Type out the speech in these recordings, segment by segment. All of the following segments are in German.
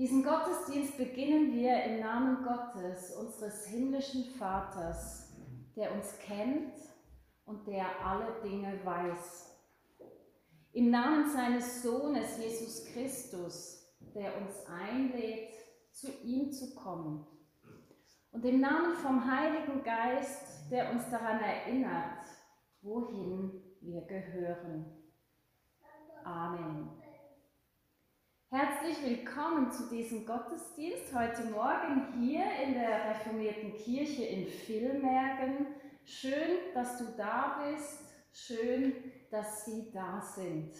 Diesen Gottesdienst beginnen wir im Namen Gottes, unseres himmlischen Vaters, der uns kennt und der alle Dinge weiß. Im Namen seines Sohnes Jesus Christus, der uns einlädt, zu ihm zu kommen. Und im Namen vom Heiligen Geist, der uns daran erinnert, wohin wir gehören. Amen. Herzlich willkommen zu diesem Gottesdienst heute Morgen hier in der reformierten Kirche in Villmergen. Schön, dass du da bist. Schön, dass Sie da sind.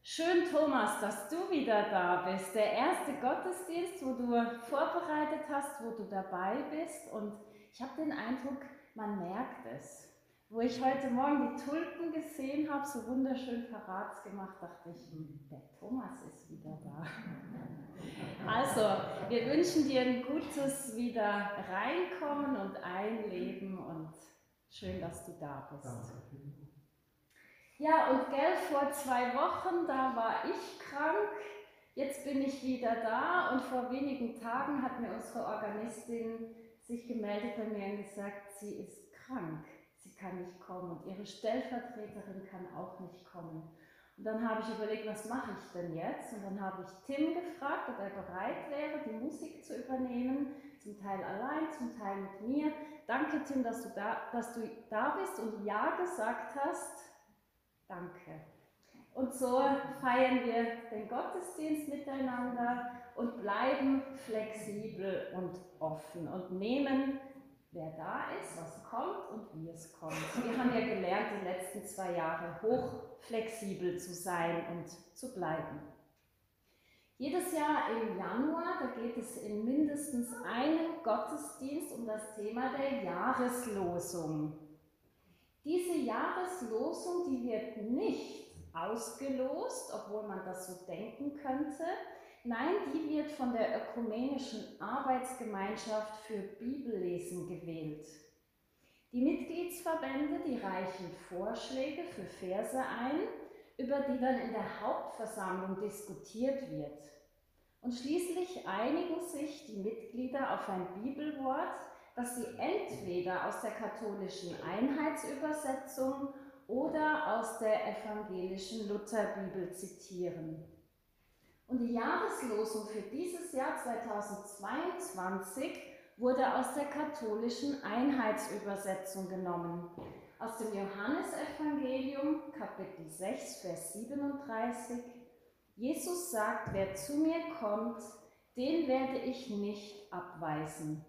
Schön, Thomas, dass du wieder da bist. Der erste Gottesdienst, wo du vorbereitet hast, wo du dabei bist. Und ich habe den Eindruck, man merkt es. Wo ich heute Morgen die Tulpen gesehen habe, so wunderschön parat gemacht, dachte ich, hm, der Thomas ist wieder da. Also, wir wünschen dir ein gutes wieder reinkommen und einleben und schön, dass du da bist. Ja, und gell, vor zwei Wochen, da war ich krank. Jetzt bin ich wieder da und vor wenigen Tagen hat mir unsere Organistin sich gemeldet bei mir und gesagt, sie ist krank kann nicht kommen und ihre Stellvertreterin kann auch nicht kommen. Und dann habe ich überlegt, was mache ich denn jetzt? Und dann habe ich Tim gefragt, ob er bereit wäre, die Musik zu übernehmen, zum Teil allein, zum Teil mit mir. Danke, Tim, dass du da, dass du da bist und Ja gesagt hast. Danke. Und so feiern wir den Gottesdienst miteinander und bleiben flexibel und offen und nehmen wer da ist, was kommt und wie es kommt. Wir haben ja gelernt, die letzten zwei Jahre hochflexibel zu sein und zu bleiben. Jedes Jahr im Januar, da geht es in mindestens einem Gottesdienst um das Thema der Jahreslosung. Diese Jahreslosung, die wird nicht ausgelost, obwohl man das so denken könnte, Nein, die wird von der Ökumenischen Arbeitsgemeinschaft für Bibellesen gewählt. Die Mitgliedsverbände, die reichen Vorschläge für Verse ein, über die dann in der Hauptversammlung diskutiert wird. Und schließlich einigen sich die Mitglieder auf ein Bibelwort, das sie entweder aus der katholischen Einheitsübersetzung oder aus der evangelischen Lutherbibel zitieren. Und die Jahreslosung für dieses Jahr 2022 wurde aus der katholischen Einheitsübersetzung genommen. Aus dem Johannesevangelium Kapitel 6, Vers 37. Jesus sagt, wer zu mir kommt, den werde ich nicht abweisen.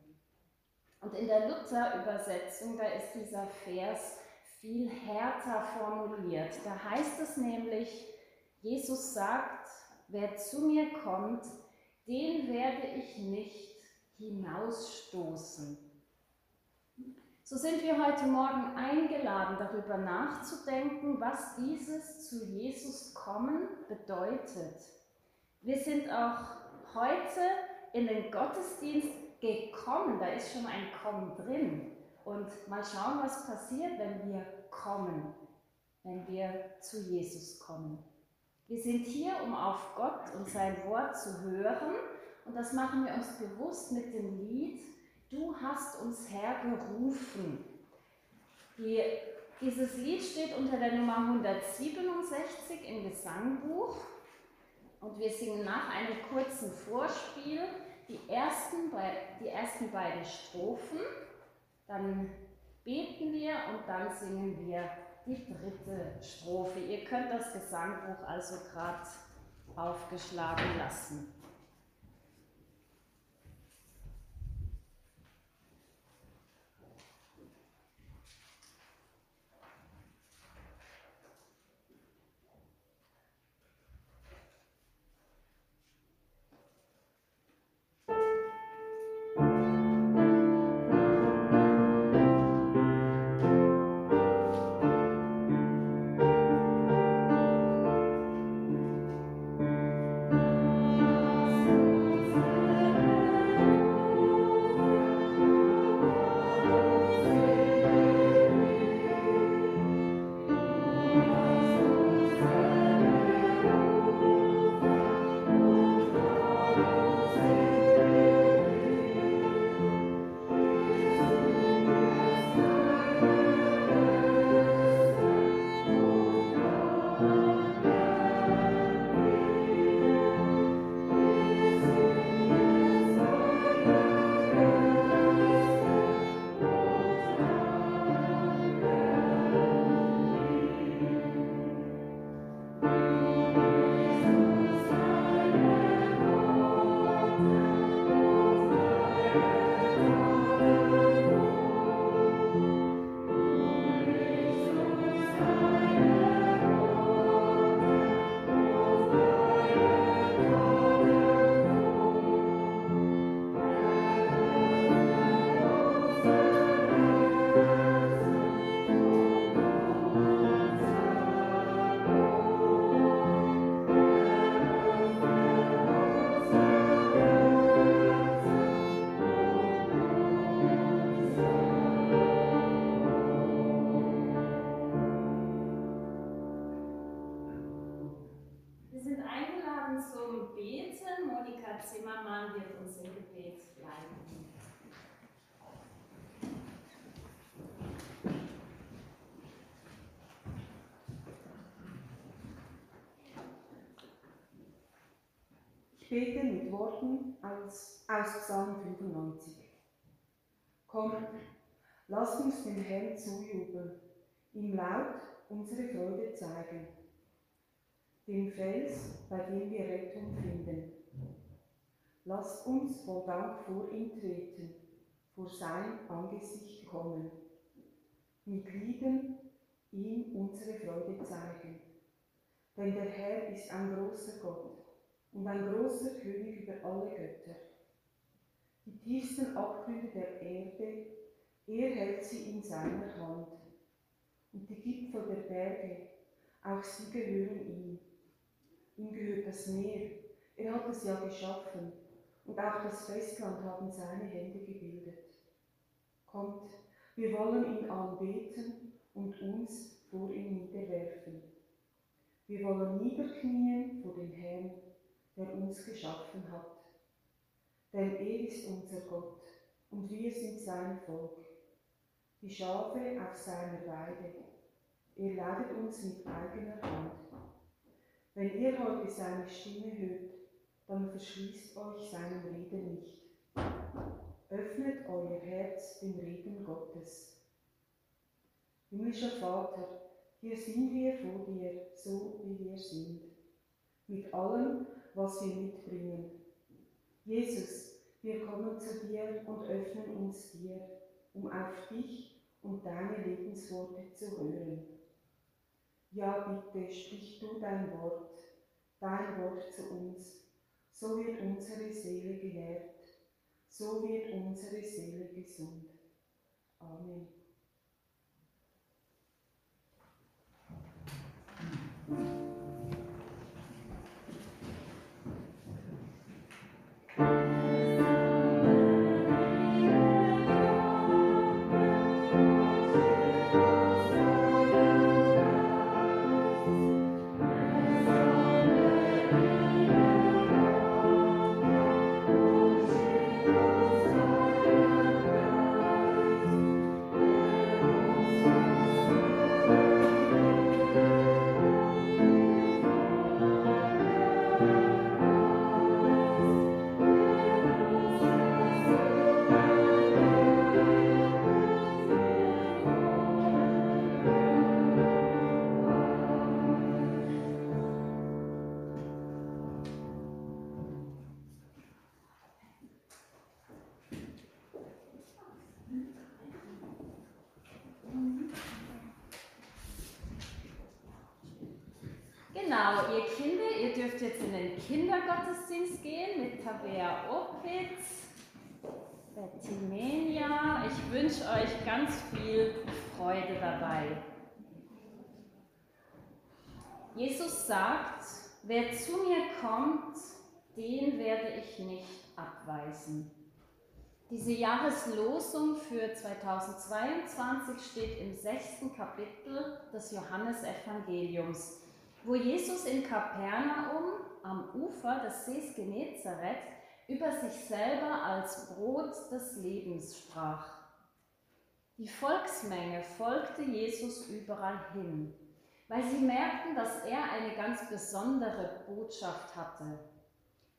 Und in der Luther-Übersetzung, da ist dieser Vers viel härter formuliert. Da heißt es nämlich, Jesus sagt, Wer zu mir kommt, den werde ich nicht hinausstoßen. So sind wir heute Morgen eingeladen, darüber nachzudenken, was dieses zu Jesus kommen bedeutet. Wir sind auch heute in den Gottesdienst gekommen, da ist schon ein Kommen drin. Und mal schauen, was passiert, wenn wir kommen, wenn wir zu Jesus kommen. Wir sind hier, um auf Gott und sein Wort zu hören. Und das machen wir uns bewusst mit dem Lied, Du hast uns hergerufen. Die, dieses Lied steht unter der Nummer 167 im Gesangbuch. Und wir singen nach einem kurzen Vorspiel die ersten, die ersten beiden Strophen. Dann beten wir und dann singen wir die dritte Strophe. Ihr könnt das Gesangbuch also gerade aufgeschlagen lassen. Beten. Monika Zimmermann wird uns im Gebet leiten. Ich bete mit Worten aus, aus Psalm 95. Kommt, lasst uns dem Herrn zujubeln, ihm laut unsere Freude zeigen, dem Fels, bei dem wir Rettung finden. Lasst uns voll Dank vor ihn treten, vor sein Angesicht kommen, mit Lieden ihm unsere Freude zeigen. Denn der Herr ist ein großer Gott und ein großer König über alle Götter. Die tiefsten Abgründe der Erde, er hält sie in seiner Hand. Und die Gipfel der Berge, auch sie gehören ihm. Ihm gehört das Meer, er hat es ja geschaffen, und auch das Festland haben seine Hände gebildet. Kommt, wir wollen ihn anbeten und uns vor ihm niederwerfen. Wir wollen niederknien vor dem Herrn, der uns geschaffen hat. Denn er ist unser Gott und wir sind sein Volk, die Schafe auf seiner Weide. Er leidet uns mit eigener Hand. Wenn ihr heute seine Stimme hört, dann verschließt euch seinem Reden nicht. Öffnet euer Herz dem Reden Gottes. Himmlischer Vater, hier sind wir vor dir, so wie wir sind, mit allem, was wir mitbringen. Jesus, wir kommen zu dir und öffnen uns dir, um auf dich und deine Lebensworte zu hören. Ja, bitte, sprich du dein Wort, dein Wort zu uns, so wird unsere Seele genährt, so wird unsere Seele gesund. Amen. Genau, Kindergottesdienst gehen mit Tabea Opitz, Bettimenia. Ich wünsche euch ganz viel Freude dabei. Jesus sagt, wer zu mir kommt, den werde ich nicht abweisen. Diese Jahreslosung für 2022 steht im sechsten Kapitel des Johannesevangeliums wo Jesus in Kapernaum am Ufer des Sees Genezareth über sich selber als Brot des Lebens sprach. Die Volksmenge folgte Jesus überall hin, weil sie merkten, dass er eine ganz besondere Botschaft hatte.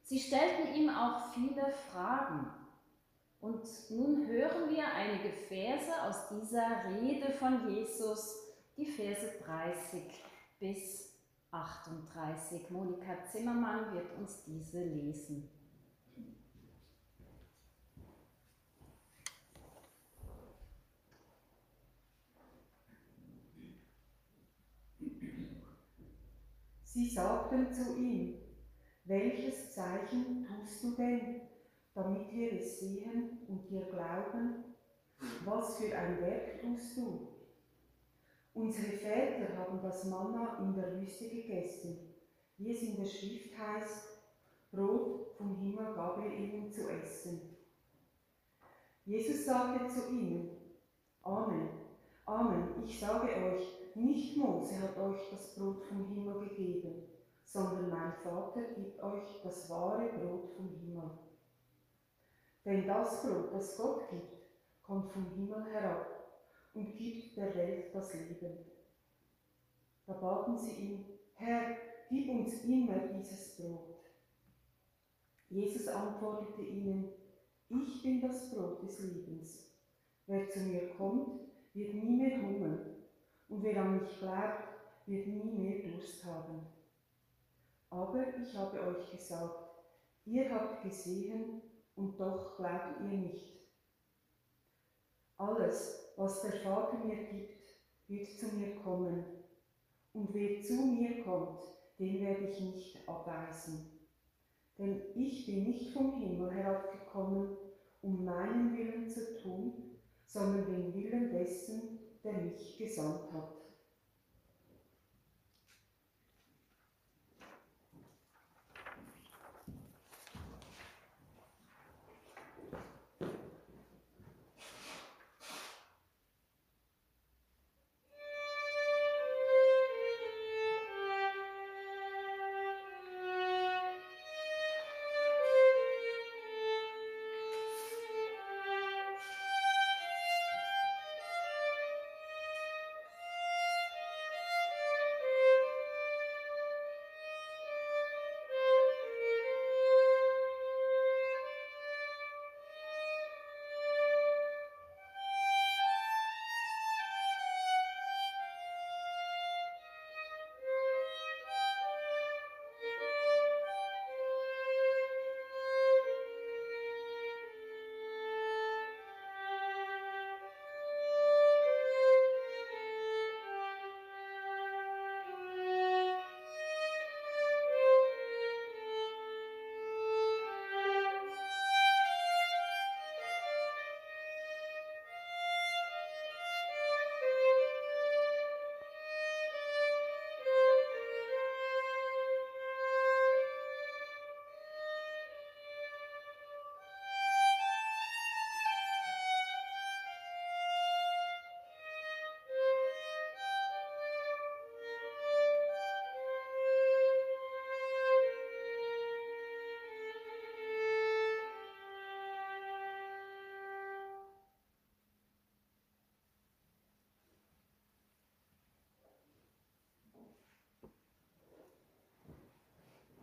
Sie stellten ihm auch viele Fragen. Und nun hören wir einige Verse aus dieser Rede von Jesus, die Verse 30 bis 38. Monika Zimmermann wird uns diese lesen. Sie sagten zu ihm, welches Zeichen tust du denn, damit wir es sehen und dir glauben? Was für ein Werk tust du? Unsere Väter haben das Manna in der Wüste gegessen, wie es in der Schrift heißt, Brot vom Himmel gab er ihnen zu essen. Jesus sagte zu ihnen, Amen, Amen, ich sage euch, nicht Mose hat euch das Brot vom Himmel gegeben, sondern mein Vater gibt euch das wahre Brot vom Himmel. Denn das Brot, das Gott gibt, kommt vom Himmel herab und gibt der Welt das Leben. Da baten sie ihn, Herr, gib uns immer dieses Brot. Jesus antwortete ihnen, ich bin das Brot des Lebens. Wer zu mir kommt, wird nie mehr hungern, und wer an mich glaubt, wird nie mehr Durst haben. Aber ich habe euch gesagt, ihr habt gesehen und doch glaubt ihr nicht. Alles, was der Vater mir gibt, wird zu mir kommen. Und wer zu mir kommt, den werde ich nicht abweisen. Denn ich bin nicht vom Himmel herabgekommen, um meinen Willen zu tun, sondern den Willen dessen, der mich gesandt hat.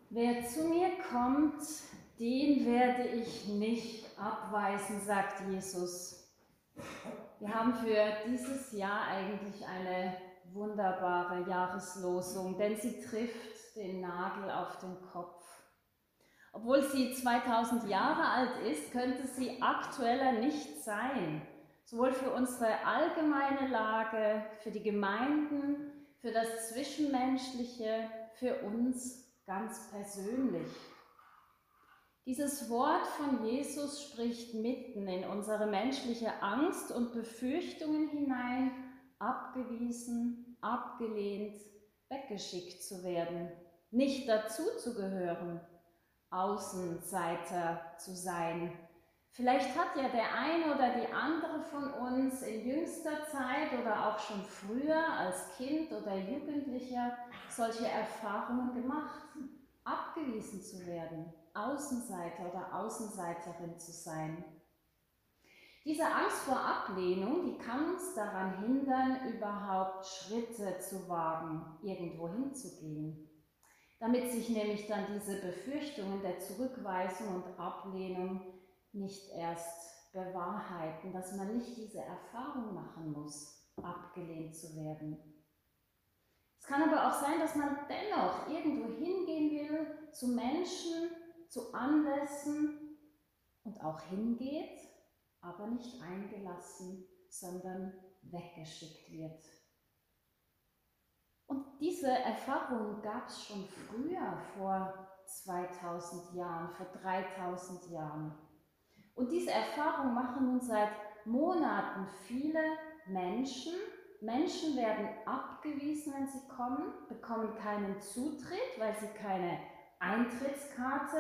Wer zu mir kommt, den werde ich nicht abweisen, sagt Jesus. Wir haben für dieses Jahr eigentlich eine wunderbare Jahreslosung, denn sie trifft den Nagel auf den Kopf. Obwohl sie 2000 Jahre alt ist, könnte sie aktueller nicht sein. Sowohl für unsere allgemeine Lage, für die Gemeinden, für das Zwischenmenschliche, für uns ganz persönlich. Dieses Wort von Jesus spricht mitten in unsere menschliche Angst und Befürchtungen hinein, abgewiesen, abgelehnt, weggeschickt zu werden, nicht dazu zu gehören, Außenseiter zu sein. Vielleicht hat ja der eine oder die andere von uns in jüngster Zeit oder auch schon früher als Kind oder Jugendlicher solche Erfahrungen gemacht, abgewiesen zu werden, Außenseiter oder Außenseiterin zu sein. Diese Angst vor Ablehnung, die kann uns daran hindern, überhaupt Schritte zu wagen, irgendwo hinzugehen. Damit sich nämlich dann diese Befürchtungen der Zurückweisung und Ablehnung nicht erst bewahrheiten, dass man nicht diese Erfahrung machen muss, abgelehnt zu werden. Es kann aber auch sein, dass man dennoch irgendwo hingehen will zu Menschen, zu Anlässen und auch hingeht, aber nicht eingelassen, sondern weggeschickt wird. Und diese Erfahrung gab es schon früher, vor 2000 Jahren, vor 3000 Jahren. Und diese Erfahrung machen nun seit Monaten viele Menschen, Menschen werden abgewiesen, wenn sie kommen, bekommen keinen Zutritt, weil sie keine Eintrittskarte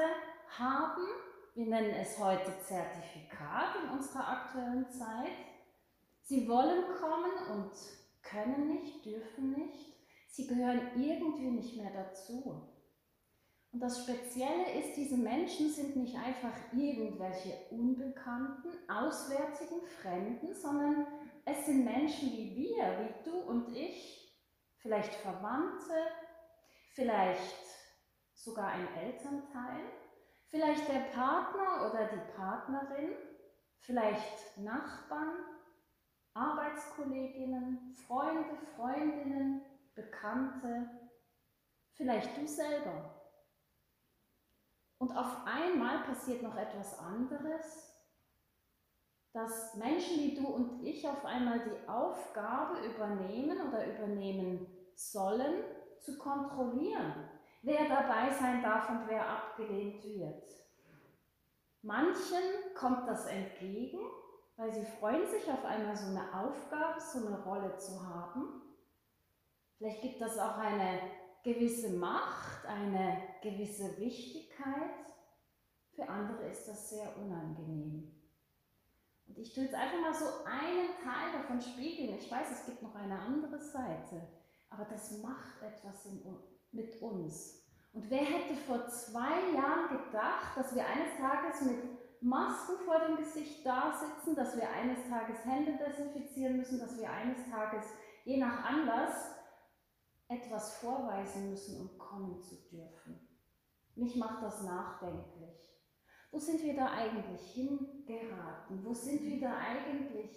haben. Wir nennen es heute Zertifikat in unserer aktuellen Zeit. Sie wollen kommen und können nicht, dürfen nicht. Sie gehören irgendwie nicht mehr dazu. Und das Spezielle ist, diese Menschen sind nicht einfach irgendwelche Unbekannten, auswärtigen Fremden, sondern es sind Menschen wie wir, wie du und ich, vielleicht Verwandte, vielleicht sogar ein Elternteil, vielleicht der Partner oder die Partnerin, vielleicht Nachbarn, Arbeitskolleginnen, Freunde, Freundinnen, Bekannte, vielleicht du selber. Und auf einmal passiert noch etwas anderes, dass Menschen wie du und ich auf einmal die Aufgabe übernehmen oder übernehmen sollen, zu kontrollieren, wer dabei sein darf und wer abgelehnt wird. Manchen kommt das entgegen, weil sie freuen sich auf einmal so eine Aufgabe, so eine Rolle zu haben. Vielleicht gibt das auch eine gewisse Macht, eine gewisse Wichtigkeit. Für andere ist das sehr unangenehm. Und ich tue jetzt einfach mal so einen Teil davon spiegeln. Ich weiß, es gibt noch eine andere Seite, aber das macht etwas in, mit uns. Und wer hätte vor zwei Jahren gedacht, dass wir eines Tages mit Masken vor dem Gesicht da sitzen, dass wir eines Tages Hände desinfizieren müssen, dass wir eines Tages je nach Anlass etwas vorweisen müssen, um kommen zu dürfen. Mich macht das nachdenklich. Wo sind wir da eigentlich hingeraten? Wo sind wir da eigentlich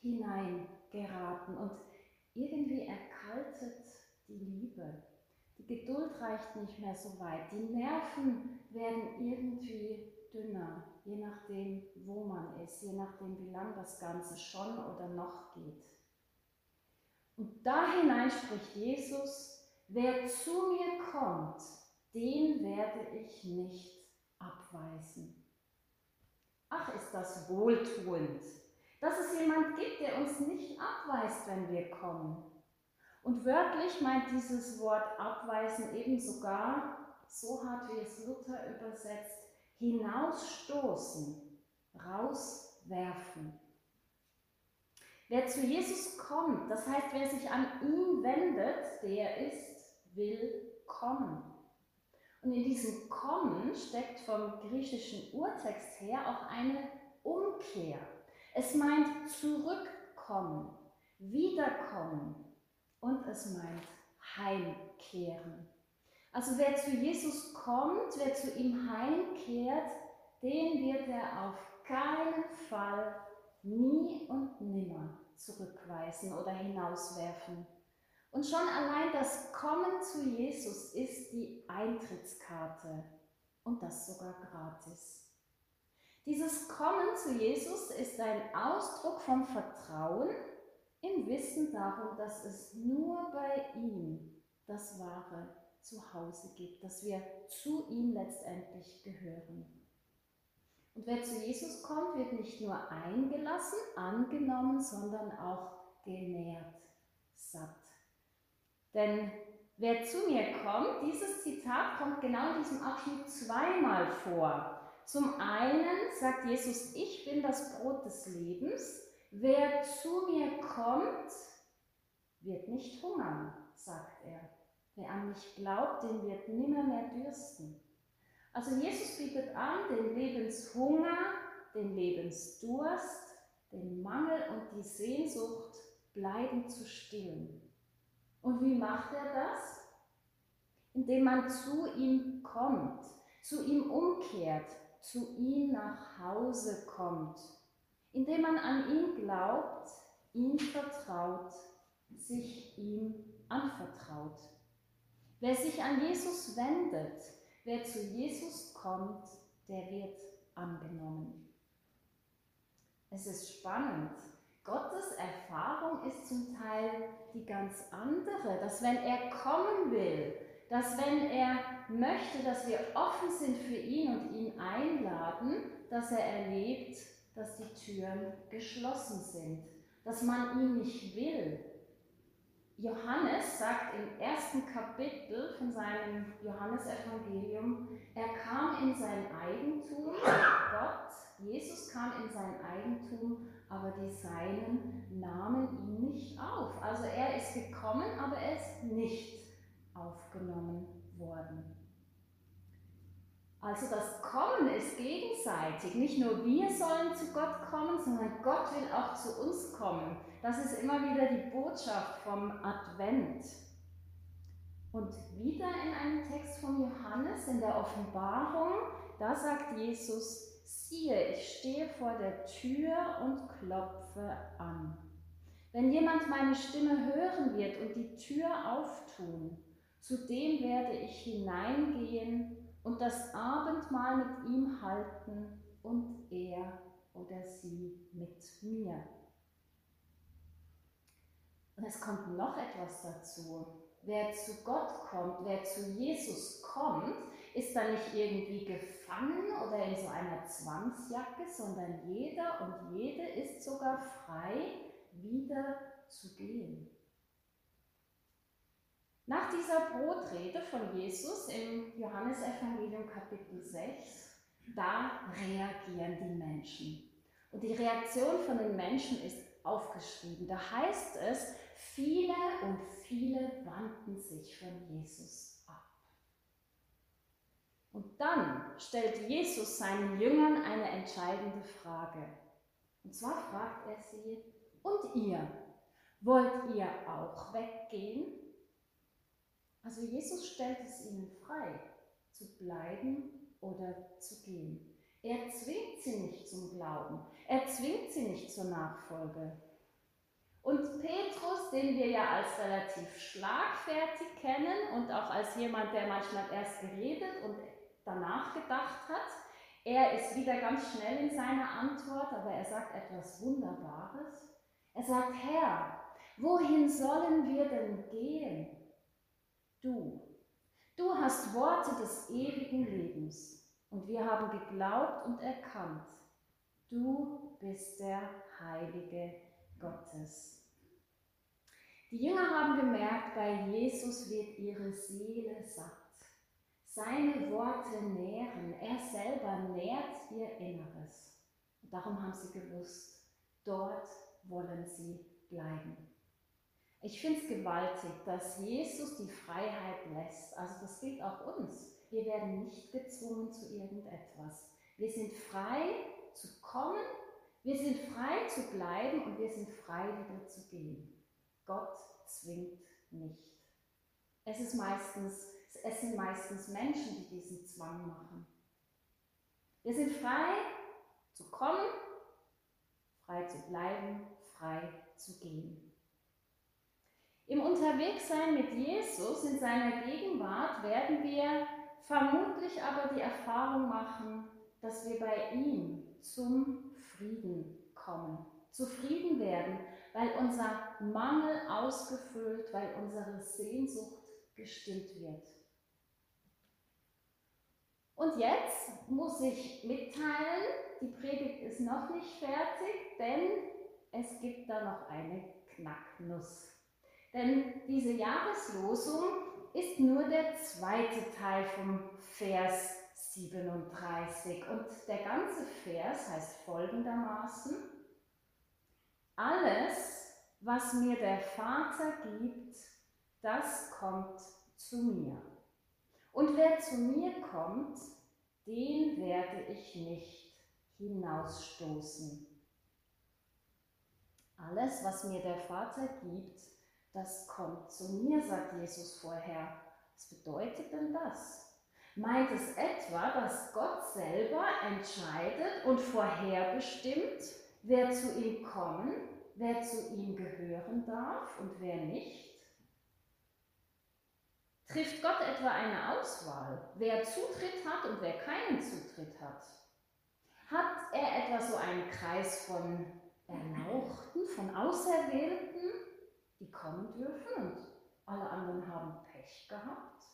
hineingeraten? Und irgendwie erkaltet die Liebe. Die Geduld reicht nicht mehr so weit. Die Nerven werden irgendwie dünner, je nachdem, wo man ist, je nachdem, wie lang das Ganze schon oder noch geht. Und da hinein spricht Jesus, wer zu mir kommt, den werde ich nicht abweisen. Ach, ist das wohltuend, dass es jemand gibt, der uns nicht abweist, wenn wir kommen. Und wörtlich meint dieses Wort abweisen eben sogar, so hart wie es Luther übersetzt, hinausstoßen, rauswerfen. Wer zu Jesus kommt, das heißt, wer sich an ihn wendet, der ist willkommen. Und in diesem Kommen steckt vom griechischen Urtext her auch eine Umkehr. Es meint zurückkommen, wiederkommen und es meint heimkehren. Also wer zu Jesus kommt, wer zu ihm heimkehrt, den wird er auf keinen Fall nie und nimmer zurückweisen oder hinauswerfen. Und schon allein das Kommen zu Jesus ist die Eintrittskarte und das sogar gratis. Dieses Kommen zu Jesus ist ein Ausdruck vom Vertrauen im Wissen darum, dass es nur bei ihm das wahre Zuhause gibt, dass wir zu ihm letztendlich gehören. Und wer zu Jesus kommt, wird nicht nur eingelassen, angenommen, sondern auch genährt, satt. Denn wer zu mir kommt, dieses Zitat kommt genau in diesem Abschnitt zweimal vor. Zum einen sagt Jesus, ich bin das Brot des Lebens. Wer zu mir kommt, wird nicht hungern, sagt er. Wer an mich glaubt, den wird nimmer mehr dürsten. Also Jesus bietet an, den Lebenshunger, den Lebensdurst, den Mangel und die Sehnsucht bleiben zu stillen. Und wie macht er das? Indem man zu ihm kommt, zu ihm umkehrt, zu ihm nach Hause kommt, indem man an ihn glaubt, ihm vertraut, sich ihm anvertraut. Wer sich an Jesus wendet, wer zu Jesus kommt, der wird angenommen. Es ist spannend. Gottes Erfahrung ist zum Teil die ganz andere, dass wenn er kommen will, dass wenn er möchte, dass wir offen sind für ihn und ihn einladen, dass er erlebt, dass die Türen geschlossen sind, dass man ihn nicht will, Johannes sagt im ersten Kapitel von seinem Johannesevangelium, er kam in sein Eigentum, Gott, Jesus kam in sein Eigentum, aber die Seinen nahmen ihn nicht auf. Also er ist gekommen, aber er ist nicht aufgenommen worden. Also das Kommen ist gegenseitig. Nicht nur wir sollen zu Gott kommen, sondern Gott will auch zu uns kommen. Das ist immer wieder die Botschaft vom Advent. Und wieder in einem Text von Johannes in der Offenbarung, da sagt Jesus, siehe, ich stehe vor der Tür und klopfe an. Wenn jemand meine Stimme hören wird und die Tür auftun, zu dem werde ich hineingehen und das Abendmahl mit ihm halten und er oder sie mit mir. Und es kommt noch etwas dazu. Wer zu Gott kommt, wer zu Jesus kommt, ist da nicht irgendwie gefangen oder in so einer Zwangsjacke, sondern jeder und jede ist sogar frei, wieder zu gehen. Nach dieser Brotrede von Jesus im Johannesevangelium Kapitel 6, da reagieren die Menschen. Und die Reaktion von den Menschen ist aufgeschrieben. Da heißt es, viele und viele wandten sich von Jesus ab. Und dann stellt Jesus seinen Jüngern eine entscheidende Frage. Und zwar fragt er sie, und ihr, wollt ihr auch weggehen? Also Jesus stellt es ihnen frei, zu bleiben oder zu gehen. Er zwingt sie nicht zum Glauben. Er zwingt sie nicht zur Nachfolge. Und Petrus, den wir ja als relativ schlagfertig kennen und auch als jemand, der manchmal erst geredet und danach gedacht hat, er ist wieder ganz schnell in seiner Antwort, aber er sagt etwas Wunderbares. Er sagt, Herr, wohin sollen wir denn gehen? Du, du hast Worte des ewigen Lebens und wir haben geglaubt und erkannt, du bist der Heilige Gottes. Die Jünger haben gemerkt, bei Jesus wird ihre Seele satt. Seine Worte nähren, er selber nährt ihr Inneres. Und darum haben sie gewusst, dort wollen sie bleiben. Ich finde es gewaltig, dass Jesus die Freiheit lässt. Also das gilt auch uns. Wir werden nicht gezwungen zu irgendetwas. Wir sind frei zu kommen, wir sind frei zu bleiben und wir sind frei wieder zu gehen. Gott zwingt nicht. Es, ist meistens, es sind meistens Menschen, die diesen Zwang machen. Wir sind frei zu kommen, frei zu bleiben, frei zu gehen. Im Unterwegssein mit Jesus in seiner Gegenwart werden wir vermutlich aber die Erfahrung machen, dass wir bei ihm zum Frieden kommen, zufrieden werden, weil unser Mangel ausgefüllt, weil unsere Sehnsucht gestillt wird. Und jetzt muss ich mitteilen, die Predigt ist noch nicht fertig, denn es gibt da noch eine Knacknuss. Denn diese Jahreslosung ist nur der zweite Teil vom Vers 37. Und der ganze Vers heißt folgendermaßen, alles, was mir der Vater gibt, das kommt zu mir. Und wer zu mir kommt, den werde ich nicht hinausstoßen. Alles, was mir der Vater gibt, das kommt zu mir, sagt Jesus vorher. Was bedeutet denn das? Meint es etwa, dass Gott selber entscheidet und vorherbestimmt, wer zu ihm kommen, wer zu ihm gehören darf und wer nicht? Trifft Gott etwa eine Auswahl, wer Zutritt hat und wer keinen Zutritt hat? Hat er etwa so einen Kreis von Erlauchten, von Auserwählten, die kommen dürfen und alle anderen haben Pech gehabt.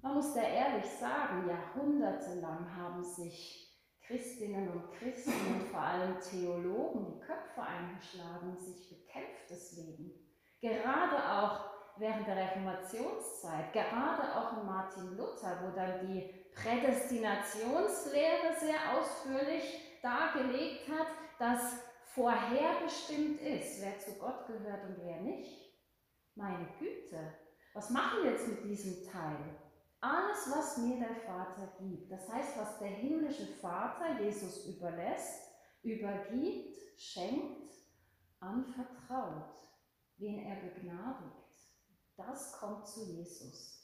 Man muss da ehrlich sagen, jahrhundertelang haben sich Christinnen und Christen und vor allem Theologen die Köpfe eingeschlagen sich bekämpft deswegen. Gerade auch während der Reformationszeit, gerade auch in Martin Luther, wo dann die Prädestinationslehre sehr ausführlich dargelegt hat, dass vorherbestimmt ist, wer zu Gott gehört und wer nicht. Meine Güte, was machen wir jetzt mit diesem Teil? Alles, was mir der Vater gibt, das heißt, was der himmlische Vater Jesus überlässt, übergibt, schenkt, anvertraut, wen er begnadigt, das kommt zu Jesus.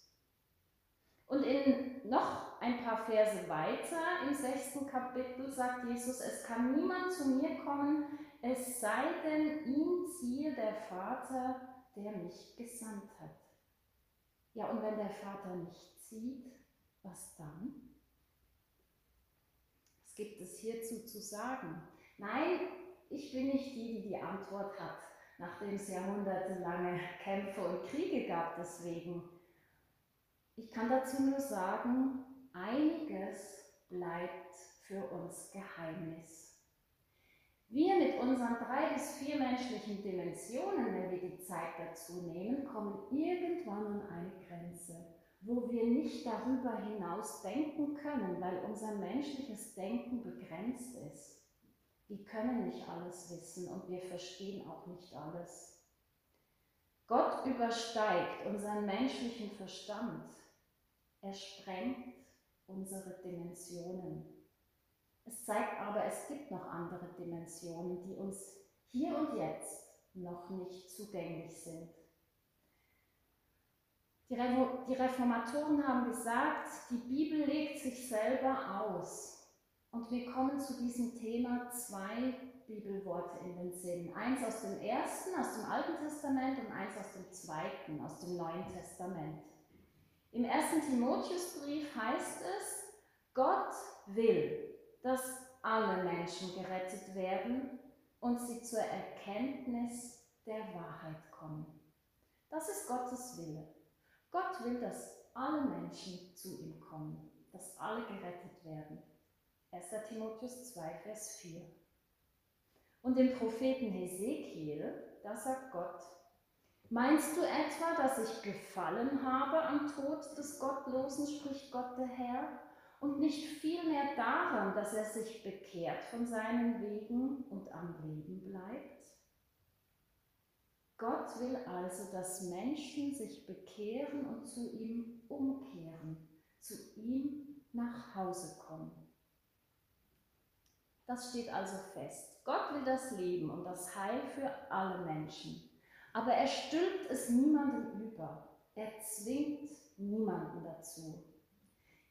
Und in noch ein paar Verse weiter im sechsten Kapitel sagt Jesus, es kann niemand zu mir kommen, es sei denn, ihn ziehe der Vater, der mich gesandt hat. Ja, und wenn der Vater nicht zieht, was dann? Was gibt es hierzu zu sagen? Nein, ich bin nicht die, die die Antwort hat, nachdem es jahrhundertelange Kämpfe und Kriege gab deswegen. Ich kann dazu nur sagen, einiges bleibt für uns Geheimnis. Wir mit unseren drei bis vier menschlichen Dimensionen, wenn wir die Zeit dazu nehmen, kommen irgendwann an eine Grenze, wo wir nicht darüber hinaus denken können, weil unser menschliches Denken begrenzt ist. Wir können nicht alles wissen und wir verstehen auch nicht alles. Gott übersteigt unseren menschlichen Verstand. Er sprengt unsere Dimensionen. Es zeigt aber, es gibt noch andere Dimensionen, die uns hier und jetzt noch nicht zugänglich sind. Die, Reformatoren haben gesagt, die Bibel legt sich selber aus. Und wir kommen zu diesem Thema zwei Bibelworte in den Sinn. Eins aus dem ersten, aus dem Alten Testament und eins aus dem zweiten, aus dem Neuen Testament. Im ersten Timotheusbrief heißt es, Gott will, dass alle Menschen gerettet werden und sie zur Erkenntnis der Wahrheit kommen. Das ist Gottes Wille. Gott will, dass alle Menschen zu ihm kommen, dass alle gerettet werden. 1. Timotheus 2, Vers 4. Und im Propheten Hesekiel, da sagt Gott, Meinst du etwa, dass ich gefallen habe am Tod des Gottlosen, spricht Gott der Herr, und nicht vielmehr daran, dass er sich bekehrt von seinen Wegen und am Leben bleibt? Gott will also, dass Menschen sich bekehren und zu ihm umkehren, zu ihm nach Hause kommen. Das steht also fest. Gott will das Leben und das Heil für alle Menschen. Aber er stülpt es niemandem über. Er zwingt niemanden dazu.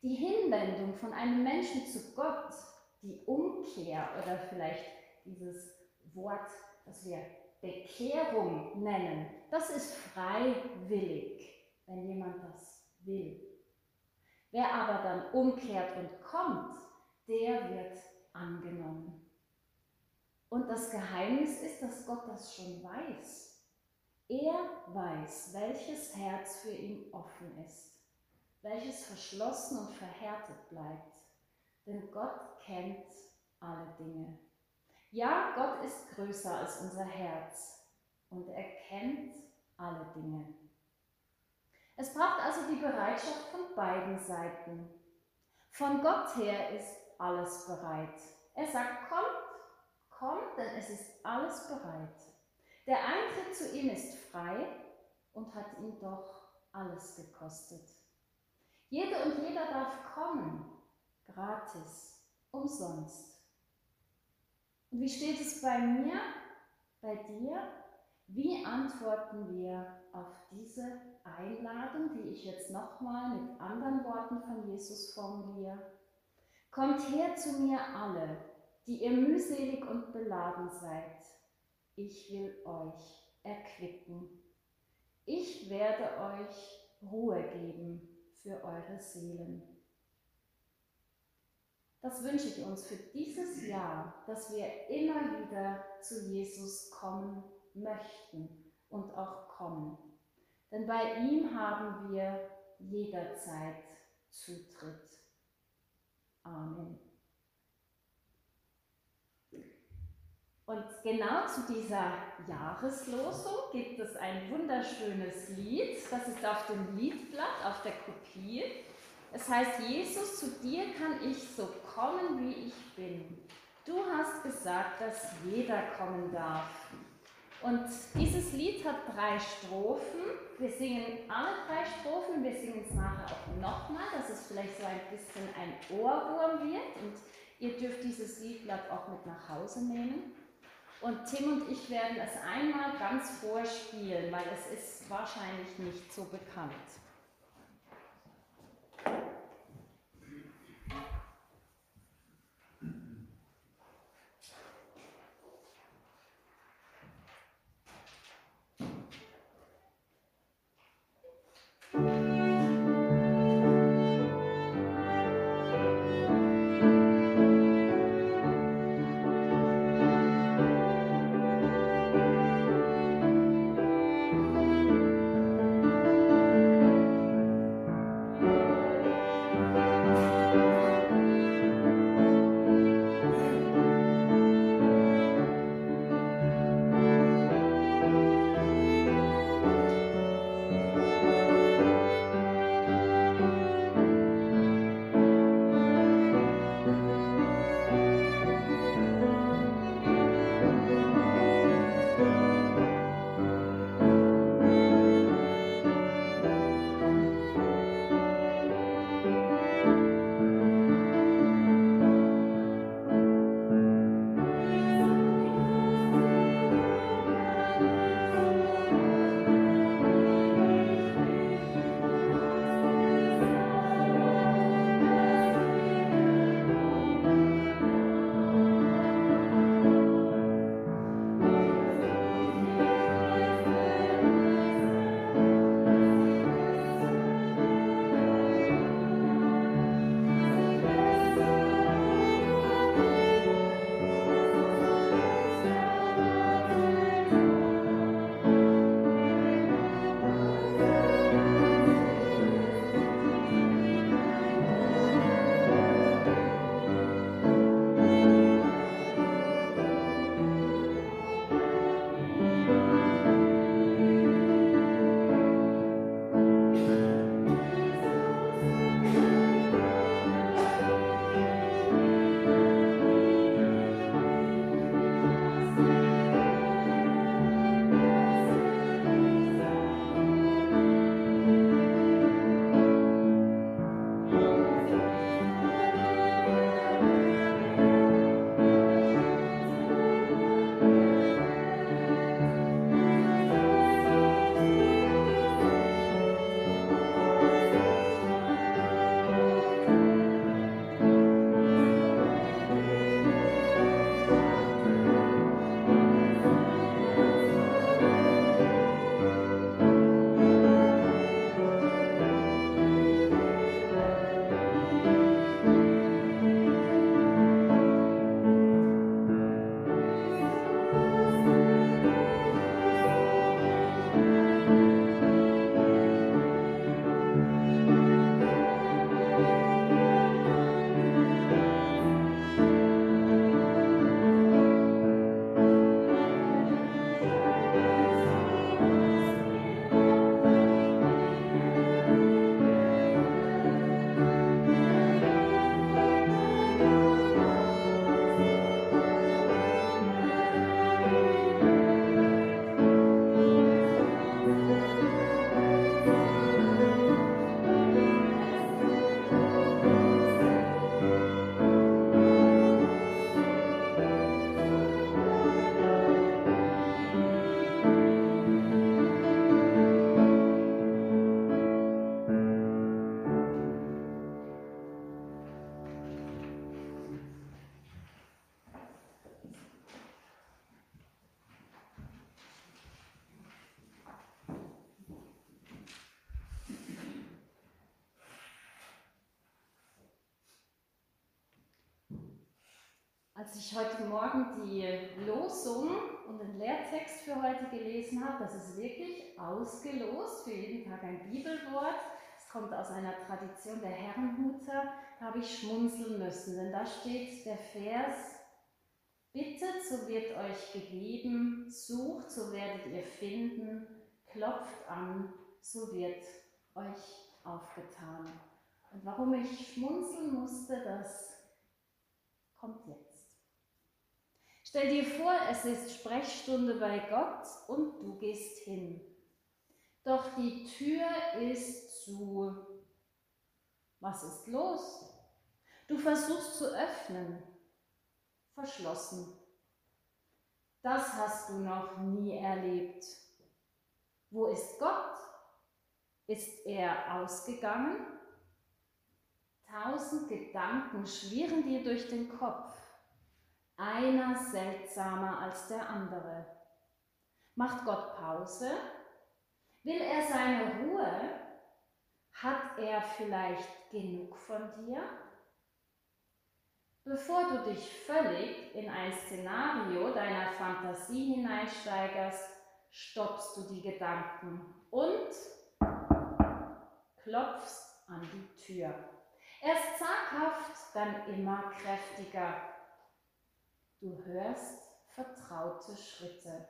Die Hinwendung von einem Menschen zu Gott, die Umkehr oder vielleicht dieses Wort, das wir Bekehrung nennen, das ist freiwillig, wenn jemand das will. Wer aber dann umkehrt und kommt, der wird angenommen. Und das Geheimnis ist, dass Gott das schon weiß. Er weiß, welches Herz für ihn offen ist, welches verschlossen und verhärtet bleibt, denn Gott kennt alle Dinge. Ja, Gott ist größer als unser Herz und er kennt alle Dinge. Es braucht also die Bereitschaft von beiden Seiten. Von Gott her ist alles bereit. Er sagt, kommt, kommt, denn es ist alles bereit. Der Eintritt zu ihm ist frei und hat ihn doch alles gekostet. Jede und jeder darf kommen, gratis, umsonst. Und wie steht es bei mir, bei dir? Wie antworten wir auf diese Einladung, die ich jetzt nochmal mit anderen Worten von Jesus formuliere? Kommt her zu mir alle, die ihr mühselig und beladen seid ich will euch erquicken. Ich werde euch Ruhe geben für eure Seelen. Das wünsche ich uns für dieses Jahr, dass wir immer wieder zu Jesus kommen möchten und auch kommen. Denn bei ihm haben wir jederzeit Zutritt. Amen. Und genau zu dieser Jahreslosung gibt es ein wunderschönes Lied. Das ist auf dem Liedblatt, auf der Kopie. Es heißt, Jesus, zu dir kann ich so kommen, wie ich bin. Du hast gesagt, dass jeder kommen darf. Und dieses Lied hat drei Strophen. Wir singen alle drei Strophen, wir singen es nachher auch nochmal, dass es vielleicht so ein bisschen ein Ohrwurm wird. Und ihr dürft dieses Liedblatt auch mit nach Hause nehmen. Und Tim und ich werden es einmal ganz vorspielen, weil es ist wahrscheinlich nicht so bekannt. Als ich heute Morgen die Losung und den Lehrtext für heute gelesen habe, das ist wirklich ausgelost, für jeden Tag ein Bibelwort. Es kommt aus einer Tradition der Herrenhuter, da habe ich schmunzeln müssen, denn da steht der Vers, Bittet, so wird euch gegeben, sucht, so werdet ihr finden, klopft an, so wird euch aufgetan. Und warum ich schmunzeln musste, das kommt jetzt. Stell dir vor, es ist Sprechstunde bei Gott und du gehst hin. Doch die Tür ist zu. Was ist los? Du versuchst zu öffnen. Verschlossen. Das hast du noch nie erlebt. Wo ist Gott? Ist er ausgegangen? Tausend Gedanken schwirren dir durch den Kopf, einer seltsamer als der andere. Macht Gott Pause? Will er seine Ruhe? Hat er vielleicht genug von dir? Bevor du dich völlig in ein Szenario deiner Fantasie hineinsteigerst, stoppst du die Gedanken und klopfst an die Tür. Erst zaghaft, dann immer kräftiger. Du hörst vertraute Schritte.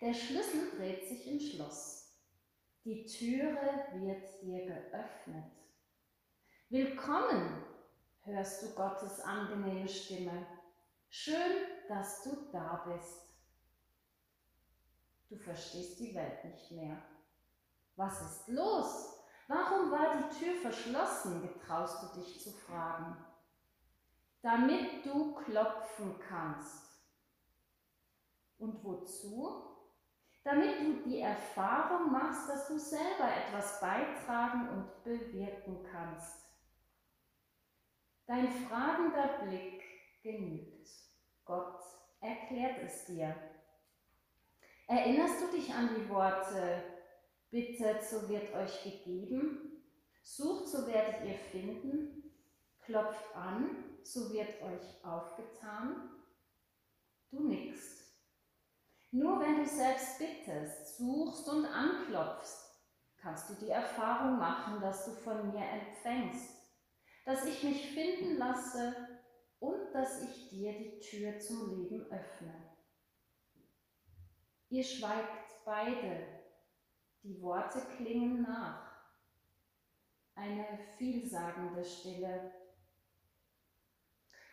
Der Schlüssel dreht sich im Schloss. Die Türe wird dir geöffnet. Willkommen, hörst du Gottes angenehme Stimme. Schön, dass du da bist. Du verstehst die Welt nicht mehr. Was ist los? Warum war die Tür verschlossen, getraust du dich zu fragen. Damit du klopfen kannst. Und wozu? Damit du die Erfahrung machst, dass du selber etwas beitragen und bewirken kannst. Dein fragender Blick genügt. Gott erklärt es dir. Erinnerst du dich an die Worte, bittet, so wird euch gegeben, sucht, so werdet ihr finden, klopft an, so wird euch aufgetan? Du nickst. Nur wenn du selbst bittest, suchst und anklopfst, kannst du die Erfahrung machen, dass du von mir empfängst dass ich mich finden lasse und dass ich dir die Tür zum Leben öffne. Ihr schweigt beide, die Worte klingen nach. Eine vielsagende Stille.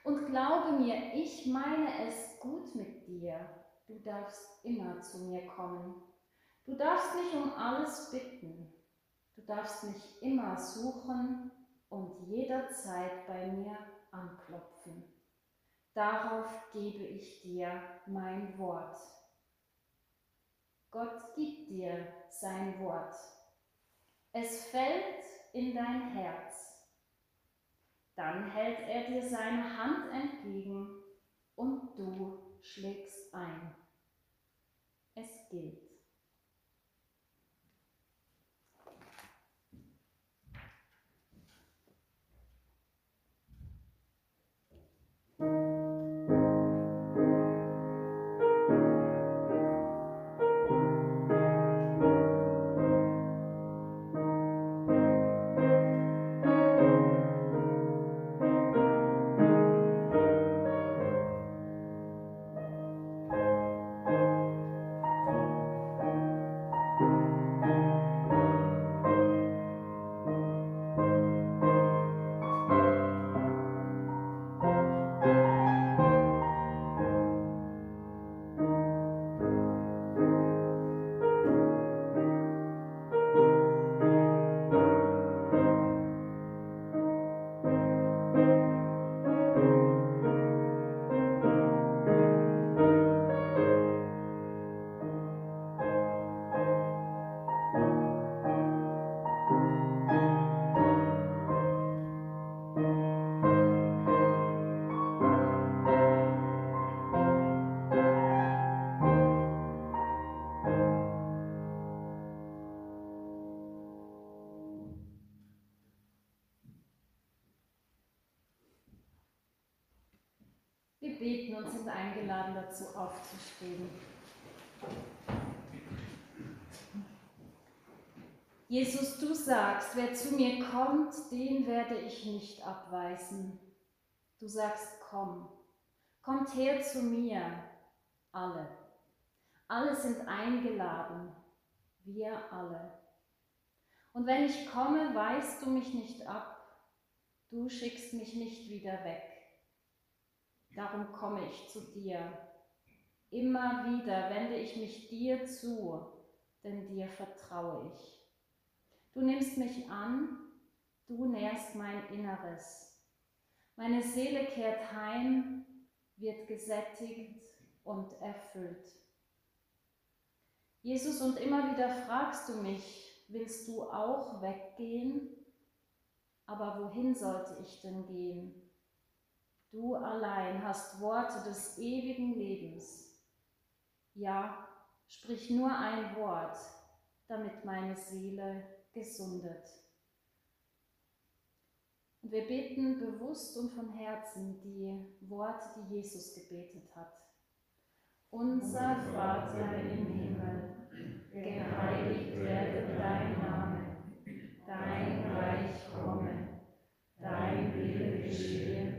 Und glaube mir, ich meine es gut mit dir. Du darfst immer zu mir kommen. Du darfst mich um alles bitten. Du darfst mich immer suchen und jederzeit bei mir anklopfen. Darauf gebe ich dir mein Wort. Gott gibt dir sein Wort. Es fällt in dein Herz. Dann hält er dir seine Hand entgegen und du schlägst ein. Es gilt. Beten und sind eingeladen dazu aufzustehen. Jesus, du sagst, wer zu mir kommt, den werde ich nicht abweisen. Du sagst, komm, kommt her zu mir, alle. Alle sind eingeladen, wir alle. Und wenn ich komme, weist du mich nicht ab, du schickst mich nicht wieder weg. Darum komme ich zu dir. Immer wieder wende ich mich dir zu, denn dir vertraue ich. Du nimmst mich an, du nährst mein Inneres. Meine Seele kehrt heim, wird gesättigt und erfüllt. Jesus, und immer wieder fragst du mich, willst du auch weggehen? Aber wohin sollte ich denn gehen? Du allein hast Worte des ewigen Lebens. Ja, sprich nur ein Wort, damit meine Seele gesundet. Und wir beten bewusst und von Herzen die Worte, die Jesus gebetet hat. Unser Vater im Himmel, geheiligt werde dein Name, dein Reich komme, dein Wille geschehe,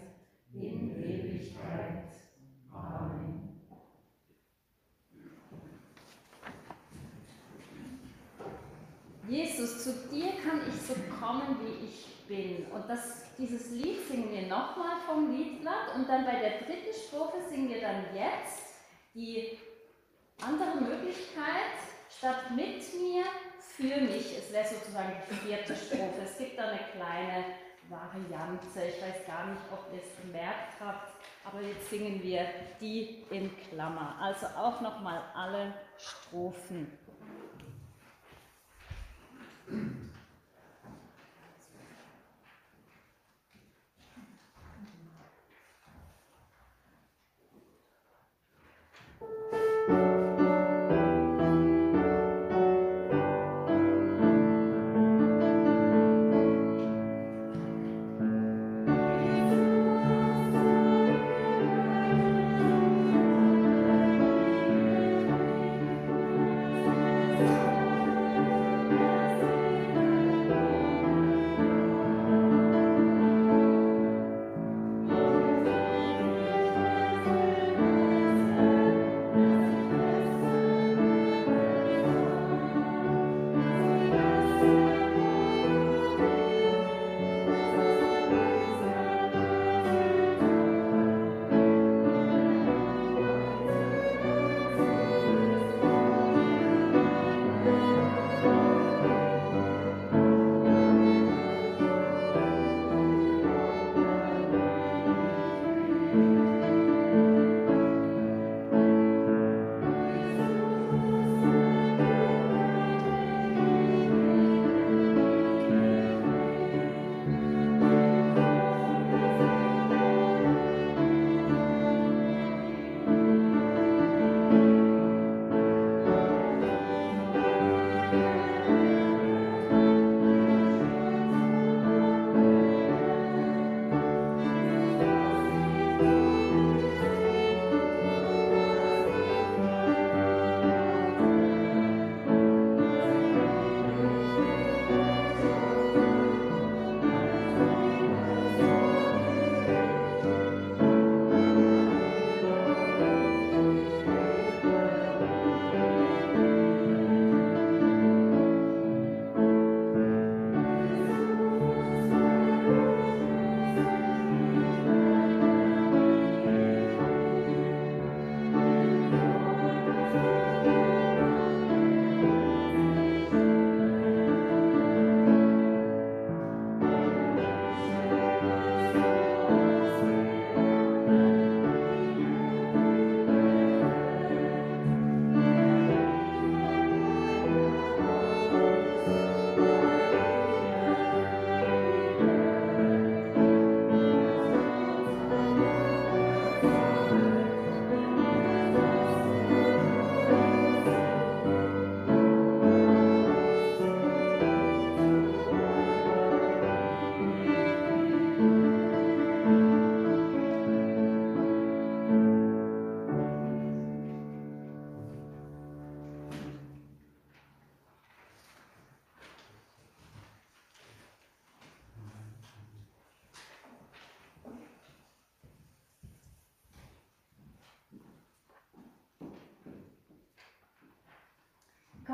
in Ewigkeit. Amen. Jesus, zu dir kann ich so kommen, wie ich bin. Und das, dieses Lied singen wir nochmal vom Liedblatt und dann bei der dritten Strophe singen wir dann jetzt die andere Möglichkeit, statt mit mir, für mich. Es wäre sozusagen die vierte Strophe. Es gibt da eine kleine Variante. Ich weiß gar nicht, ob ihr es gemerkt habt, aber jetzt singen wir die in Klammer. Also auch nochmal alle Strophen.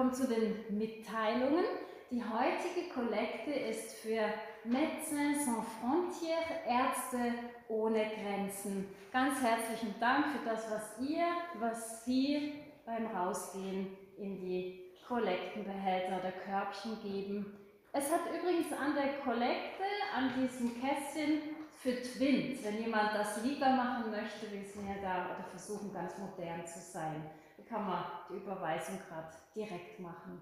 Komme zu den Mitteilungen. Die heutige Kollekte ist für Médecins Sans Frontières, Ärzte ohne Grenzen. Ganz herzlichen Dank für das, was ihr, was Sie beim Rausgehen in die Kollektenbehälter oder Körbchen geben. Es hat übrigens an der Kollekte, an diesem Kästchen für Twins, wenn jemand das lieber machen möchte, wir sind ja da oder versuchen ganz modern zu sein, kann man die Überweisung gerade direkt machen.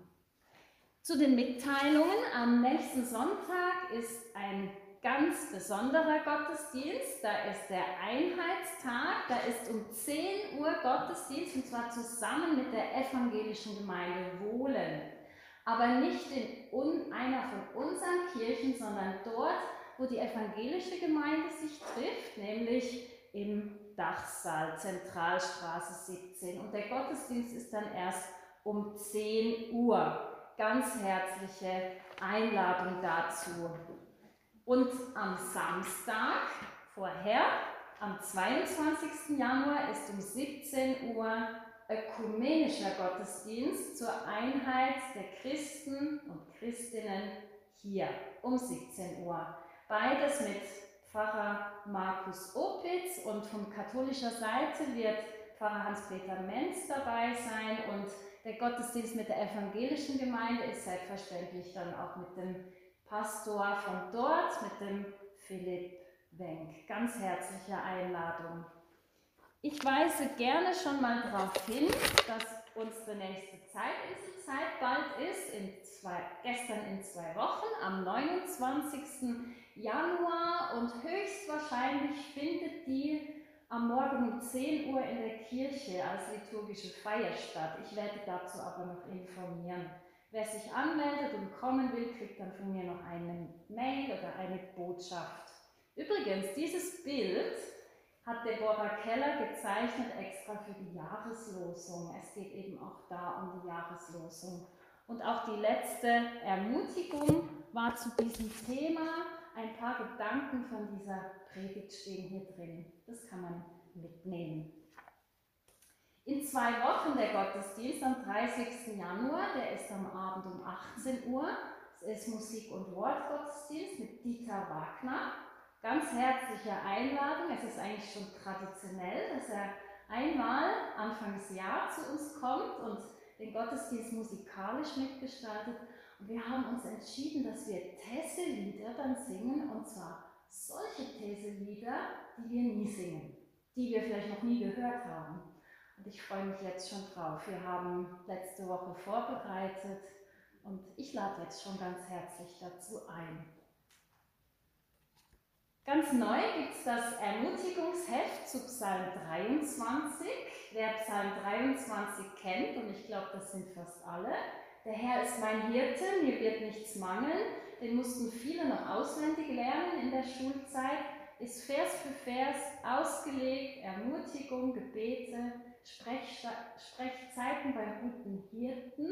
Zu den Mitteilungen. Am nächsten Sonntag ist ein ganz besonderer Gottesdienst. Da ist der Einheitstag. Da ist um 10 Uhr Gottesdienst und zwar zusammen mit der evangelischen Gemeinde Wohlen. Aber nicht in einer von unseren Kirchen, sondern dort, wo die evangelische Gemeinde sich trifft, nämlich im Dachsaal, Zentralstraße 17. Und der Gottesdienst ist dann erst um 10 Uhr ganz herzliche Einladung dazu. Und am Samstag vorher, am 22. Januar, ist um 17 Uhr ökumenischer Gottesdienst zur Einheit der Christen und Christinnen hier um 17 Uhr. Beides mit Pfarrer Markus Opitz und von katholischer Seite wird Pfarrer Hans-Peter Menz dabei sein und der Gottesdienst mit der evangelischen Gemeinde ist selbstverständlich dann auch mit dem Pastor von dort, mit dem Philipp Wenk. Ganz herzliche Einladung. Ich weise gerne schon mal darauf hin, dass unsere nächste Zeit Zeit bald ist, in zwei, gestern in zwei Wochen, am 29. Januar und höchstwahrscheinlich findet die am Morgen um 10 Uhr in der Kirche als liturgische Feier statt. Ich werde dazu aber noch informieren. Wer sich anmeldet und kommen will, kriegt dann von mir noch eine Mail oder eine Botschaft. Übrigens, dieses Bild hat Deborah Keller gezeichnet extra für die Jahreslosung. Es geht eben auch da um die Jahreslosung. Und auch die letzte Ermutigung war zu diesem Thema ein paar Gedanken von dieser Predigt stehen hier drin. Das kann man mitnehmen. In zwei Wochen der Gottesdienst am 30. Januar, der ist am Abend um 18 Uhr. Es ist Musik- und Wortgottesdienst mit Dieter Wagner. Ganz herzliche Einladung. Es ist eigentlich schon traditionell, dass er einmal Anfangs Jahr zu uns kommt und den Gottesdienst musikalisch mitgestaltet. Und wir haben uns entschieden, dass wir Tesse-Lieder dann singen, und zwar solche Tesse-Lieder, die wir nie singen, die wir vielleicht noch nie gehört haben. Und ich freue mich jetzt schon drauf. Wir haben letzte Woche vorbereitet und ich lade jetzt schon ganz herzlich dazu ein. Ganz neu gibt es das Ermutigungsheft zu Psalm 23. Wer Psalm 23 kennt, und ich glaube, das sind fast alle, der Herr ist mein Hirte, mir wird nichts mangeln. Den mussten viele noch auswendig lernen in der Schulzeit. Ist Vers für Vers ausgelegt, Ermutigung, Gebete, Sprechzeiten beim guten Hirten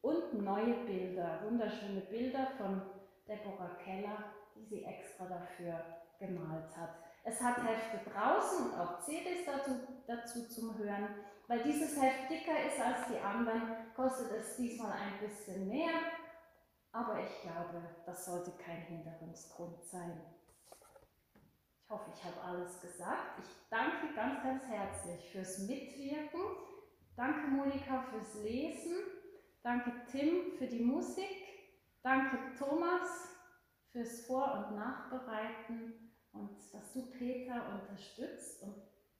und neue Bilder, wunderschöne Bilder von Deborah Keller, die sie extra dafür gemalt hat. Es hat Hefte draußen und auch CDs dazu, dazu zum Hören. Weil dieses Heft dicker ist als die anderen, kostet es diesmal ein bisschen mehr. Aber ich glaube, das sollte kein Hinderungsgrund sein. Ich hoffe, ich habe alles gesagt. Ich danke ganz, ganz herzlich fürs Mitwirken. Danke Monika fürs Lesen. Danke Tim für die Musik. Danke Thomas fürs Vor- und Nachbereiten und dass du Peter unterstützt. Und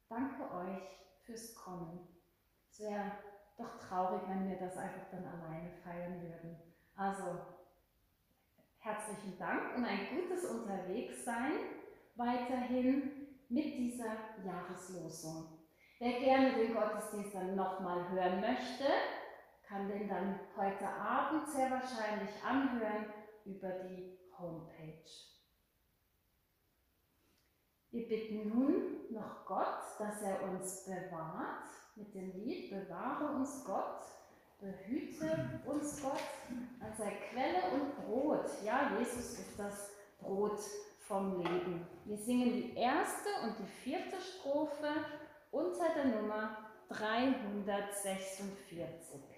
danke euch fürs Kommen. Es wäre doch traurig, wenn wir das einfach dann alleine feiern würden. Also herzlichen Dank und ein gutes Unterwegssein weiterhin mit dieser Jahreslosung. Wer gerne den Gottesdienst dann nochmal hören möchte, kann den dann heute Abend sehr wahrscheinlich anhören über die Homepage. Wir bitten nun noch Gott, dass er uns bewahrt mit dem Lied Bewahre uns Gott, behüte uns Gott als sei Quelle und Brot. Ja, Jesus ist das Brot vom Leben. Wir singen die erste und die vierte Strophe unter der Nummer 346.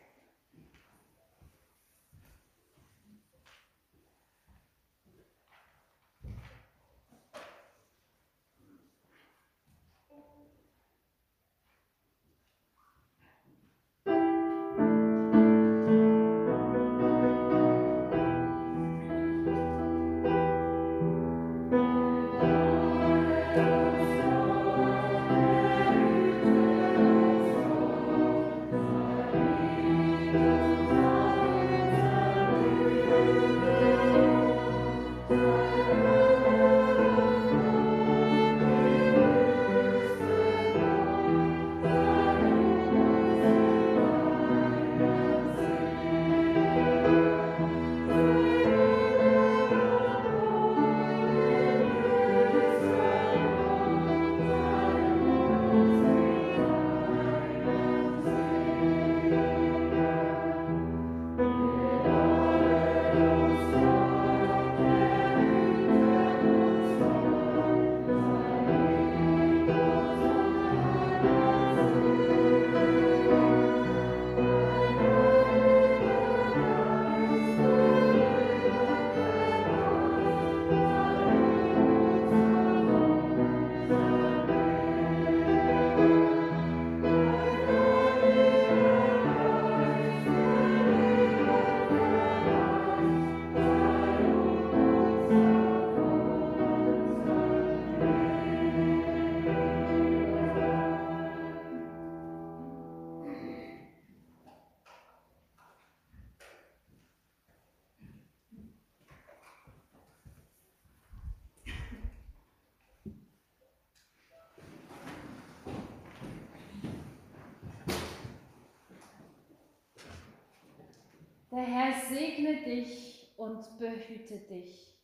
Der Herr segne dich und behüte dich.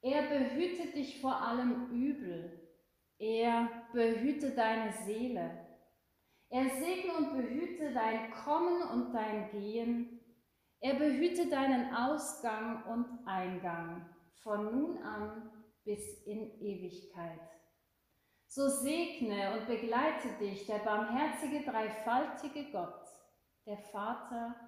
Er behüte dich vor allem Übel. Er behüte deine Seele. Er segne und behüte dein Kommen und dein Gehen. Er behüte deinen Ausgang und Eingang von nun an bis in Ewigkeit. So segne und begleite dich der barmherzige, dreifaltige Gott, der Vater,